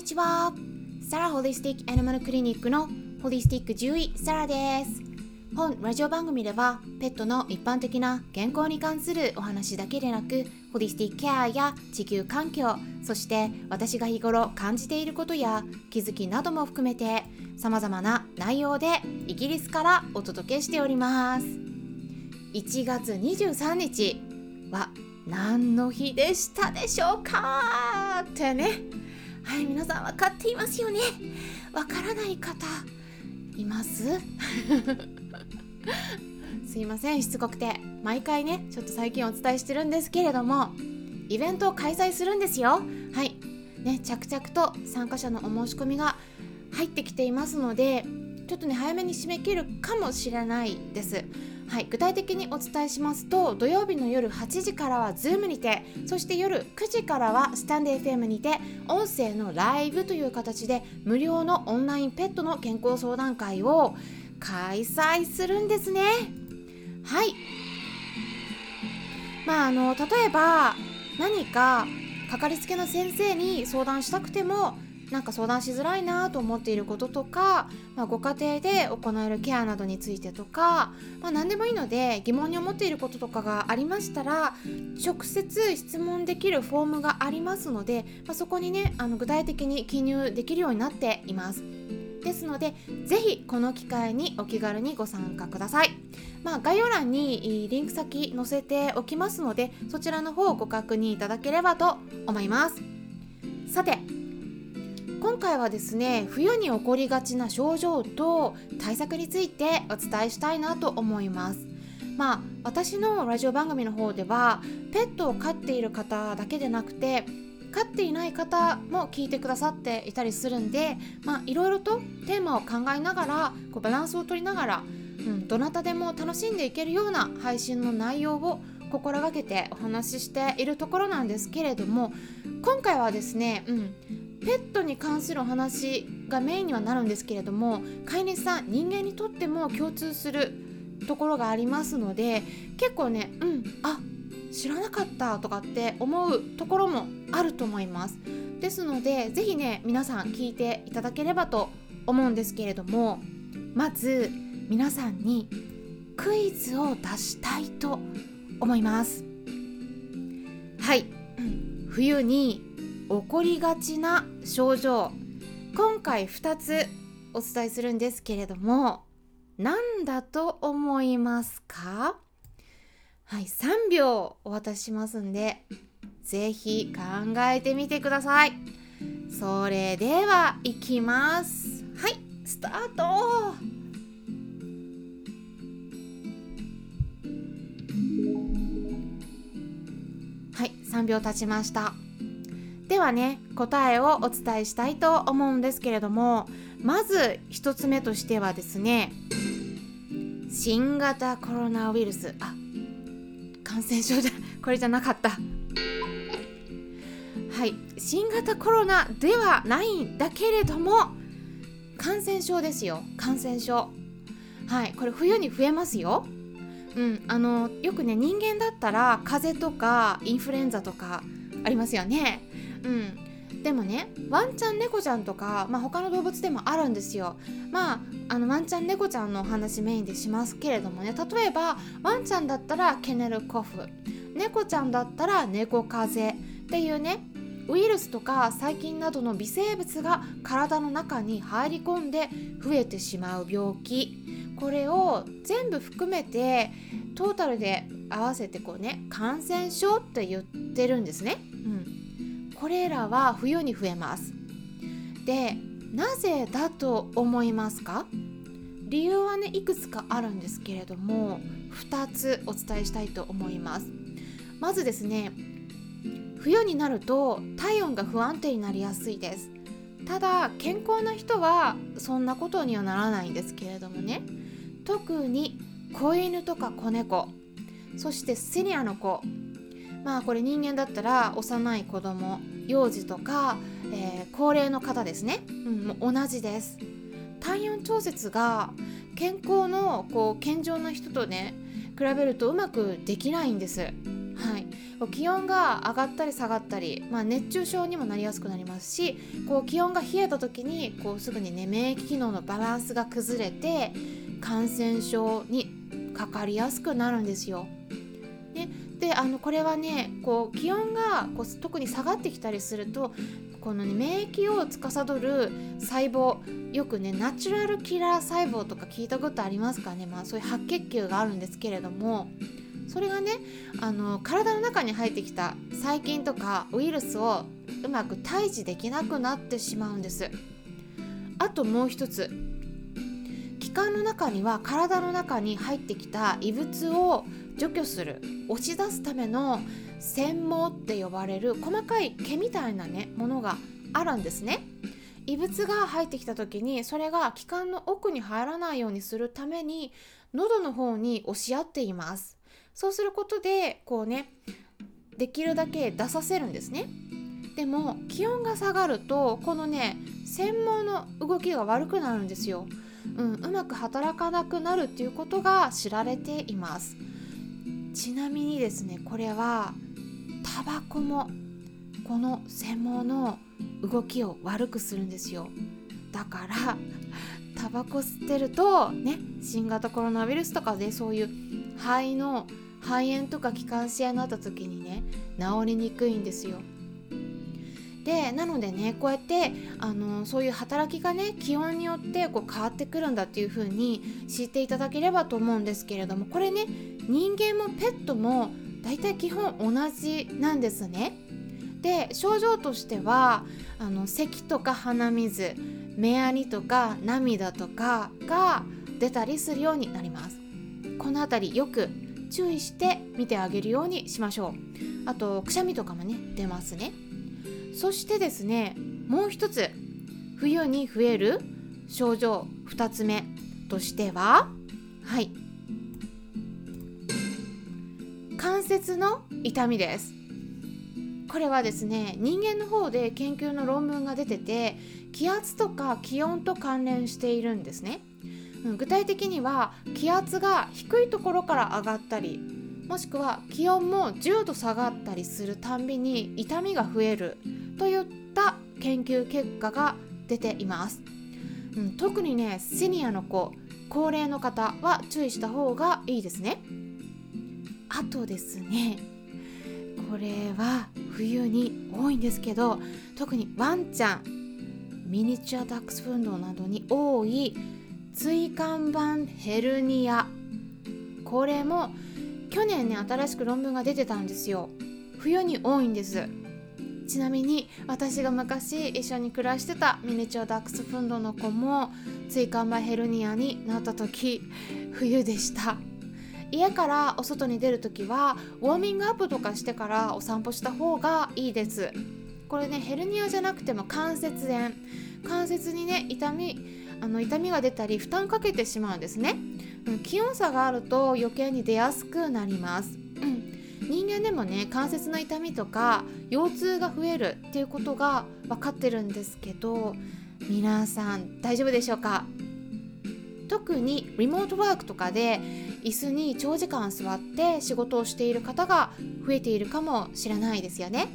にちは。サラホリスティックアニマルクリニックのホリスティック獣医サラです本ラジオ番組ではペットの一般的な健康に関するお話だけでなくホリスティックケアや地球環境そして私が日頃感じていることや気づきなども含めて様々な内容でイギリスからお届けしております1月23日は何の日でしたでしょうかってねはい皆さん分かっていますよね？わからない方います？すいませんしつこくて毎回ねちょっと最近お伝えしてるんですけれどもイベントを開催するんですよ。はいね着々と参加者のお申し込みが入ってきていますのでちょっとね早めに締め切るかもしれないです。はい、具体的にお伝えしますと土曜日の夜8時からは Zoom にてそして夜9時からはスタンデー FM にて音声のライブという形で無料のオンラインペットの健康相談会を開催するんですね。はい。まああの例えば何かかかりつけの先生に相談したくてもなんか相談しづらいなと思っていることとか、まあ、ご家庭で行えるケアなどについてとか、まあ、何でもいいので疑問に思っていることとかがありましたら直接質問できるフォームがありますので、まあ、そこにねあの具体的に記入できるようになっています。ですのでぜひこの機会にお気軽にご参加ください、まあ、概要欄にリンク先載せておきますのでそちらの方をご確認いただければと思いますさて今回はですね冬に起こりがちな症状と対策についてお伝えしたいなと思います。まあ私のラジオ番組の方ではペットを飼っている方だけでなくて飼っていない方も聞いてくださっていたりするんでまあいろいろとテーマを考えながらこうバランスを取りながら、うん、どなたでも楽しんでいけるような配信の内容を心がけてお話ししているところなんですけれども今回はですね、うん、ペットに関するお話がメインにはなるんですけれども飼い主さん人間にとっても共通するところがありますので結構ねうんあ知らなかったとかって思うところもあると思います。ですので是非ね皆さん聞いていただければと思うんですけれどもまず皆さんにクイズを出したいと思います。はい。冬に起こりがちな症状。今回2つお伝えするんですけれども何だと思いますか？はい3秒お渡ししますんで是非考えてみてください。それではいきます。はいスタート。はい3秒経ちました。はね答えをお伝えしたいと思うんですけれどもまず1つ目としてはですね新型コロナウイルス。あ感染症じゃこれじゃなかった。はい新型コロナではないんだけれども感染症ですよ。感染症。はいこれ冬に増えますよ。うんあのよくね人間だったら風邪とかインフルエンザとかありますよね。うん。でもねワンちゃん猫ちゃんとか、まあ、他の動物でもあるんですよ。まああのワンちゃん猫ちゃんのお話メインでしますけれどもね例えばワンちゃんだったらケネルコフ。猫ちゃんだったら猫風邪っていうねウイルスとか細菌などの微生物が体の中に入り込んで増えてしまう病気。これを全部含めてトータルで合わせてこうね感染症って言ってるんですね。うん。これらは冬に増えます。でなぜだと思いますか？理由はねいくつかあるんですけれども2つお伝えしたいと思います。まずですね冬になると体温が不安定になりやすいです。ただ健康な人はそんなことにはならないんですけれどもね。特に子犬とか子猫そしてセニアの子まあこれ人間だったら幼い子供幼児とか、えー、高齢の方ですね、うん、もう同じです。体温調節が健康のこう健常な人とね比べるとうまくできないんです。はい。気温が上がったり下がったり、まあ、熱中症にもなりやすくなりますしこう気温が冷えた時にこうすぐにね免疫機能のバランスが崩れて感染症にかかりやすくなるんですよ。であのこれはねこう気温がこう特に下がってきたりするとこの、ね、免疫を司る細胞よくねナチュラルキラー細胞とか聞いたことありますかね、まあ、そういう白血球があるんですけれどもそれがねあの体の中に入ってきた細菌とかウイルスをうまく退治できなくなってしまうんです。あともう一つ気管の中には体の中に入ってきた異物を除去する押し出すための繊毛って呼ばれる細かい毛みたいなねものがあるんですね。異物が入ってきた時にそれが気管の奥に入らないようにするために喉の方に押し合っています。そうすることでこうねできるだけ出させるんですね。でも気温が下がるとこのね繊毛の動きが悪くなるんですよ、うん、うまく働かなくなるっていうことが知られています。ちなみにですねこれはタバコもこの繊毛の動きを悪くするんですよだから タバコ吸ってるとね新型コロナウイルスとかでそういう肺の肺炎とか気管支炎になった時にね治りにくいんですよ。でなのでねこうやってあのそういう働きがね気温によってこう変わってくるんだっていう風に知っていただければと思うんですけれどもこれね人間もペットも大体基本同じなんですね。で症状としてはあの咳とか鼻水目やりとか涙とかが出たりするようになります。この辺りよく注意して見てあげるようにしましょうあとくしゃみとかもね出ますねそしてですねもう一つ冬に増える症状2つ目としてははい節の痛みです。これはですね人間の方で研究の論文が出てて気圧とか気温と関連しているんですね。具体的には気圧が低いところから上がったりもしくは気温も10度下がったりするたんびに痛みが増えるといった研究結果が出ています、うん、特にねシニアの子高齢の方は注意した方がいいですね。あとですね。これは冬に多いんですけど特にワンちゃんミニチュアダックスフンドなどに多い椎間板ヘルニア。これも去年ね新しく論文が出てたんですよ。冬に多いんです。ちなみに私が昔一緒に暮らしてたミニチュアダックスフンドの子も椎間板ヘルニアになった時冬でした。家からお外に出る時はウォーミングアップとかしてからお散歩した方がいいです。これねヘルニアじゃなくても関節炎。関節にね痛みあの痛みが出たり負担かけてしまうんですね、気温差があると余計に出やすくなります、うん、人間でもね関節の痛みとか腰痛が増えるっていうことが分かってるんですけど皆さん大丈夫でしょうか？特にリモートワークとかで椅子に長時間座って仕事をしている方が増えているかもしれないですよね、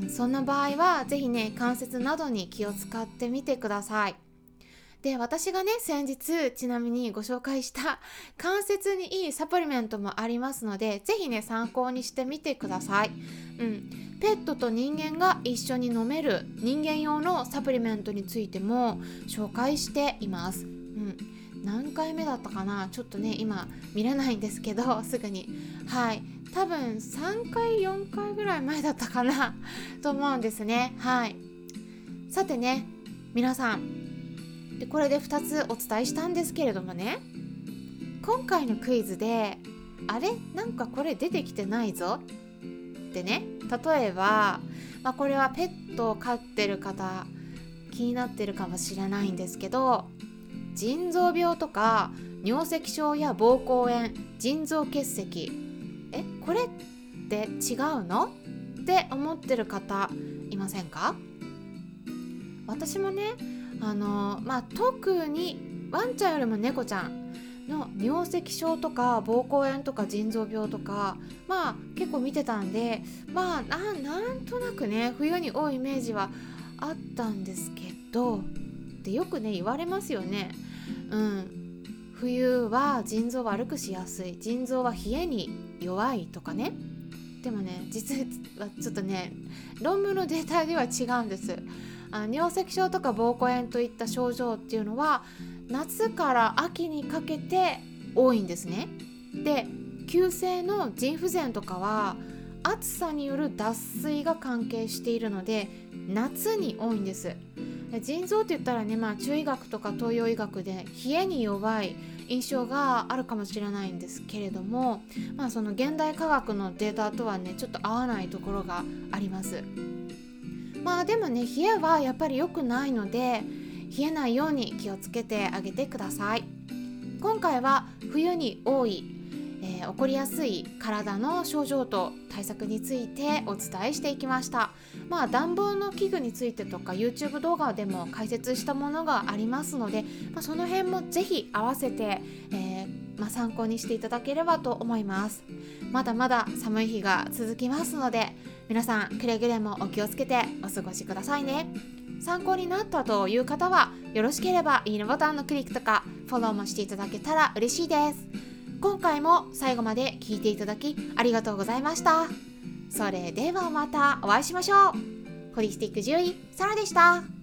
うん、そんな場合は是非ね関節などに気を使ってみてくださいで私がね先日ちなみにご紹介した関節にいいサプリメントもありますので是非ね参考にしてみてください。うん、ペットと人間が一緒に飲める人間用のサプリメントについても紹介しています。うん何回目だったかな？ちょっとね今見れないんですけど すぐに。はい。多分3回4回ぐらい前だったかな？と思うんですね。はい。さてね皆さん。でこれで2つお伝えしたんですけれどもね。今回のクイズであれ？なんかこれ出てきてないぞ？ってね。例えば、まあ、これはペットを飼ってる方気になってるかもしれないんですけど腎臓病とか尿石症や膀胱炎腎臓結石。えこれって違うの？って思ってる方いませんか？私もねあのまあ特にワンちゃんよりも猫ちゃんの尿石症とか膀胱炎とか腎臓病とかまあ結構見てたんでまあなんとなくね冬に多いイメージはあったんですけどってよくね言われますよね。うん。冬は腎臓悪くしやすい。腎臓は冷えに弱いとかね。でもね実はちょっとね論文のデータでは違うんです。あ尿石症とか膀胱炎といった症状っていうのは夏から秋にかけて多いんですね。で急性の腎不全とかは暑さによる脱水が関係しているので夏に多いんです。腎臓って言ったらね、まあ、中医学とか東洋医学で冷えに弱い印象があるかもしれないんですけれども、まあ、その現代科学のデータとはねちょっと合わないところがあります。まあでもね冷えはやっぱり良くないので冷えないように気をつけてあげてください。今回は冬に多い、えー、起こりやすい体の症状と対策についてお伝えしていきました。まあ暖房の器具についてとか YouTube 動画でも解説したものがありますので、まあ、その辺もぜひ合わせて、えー、まあ、参考にしていただければと思います。まだまだ寒い日が続きますので皆さんくれぐれもお気をつけてお過ごしくださいね。参考になったという方はよろしければいいねボタンのクリックとかフォローもしていただけたら嬉しいです。今回も最後まで聞いていただきありがとうございました。それではまたお会いしましょう。ホリスティック獣医サラでした。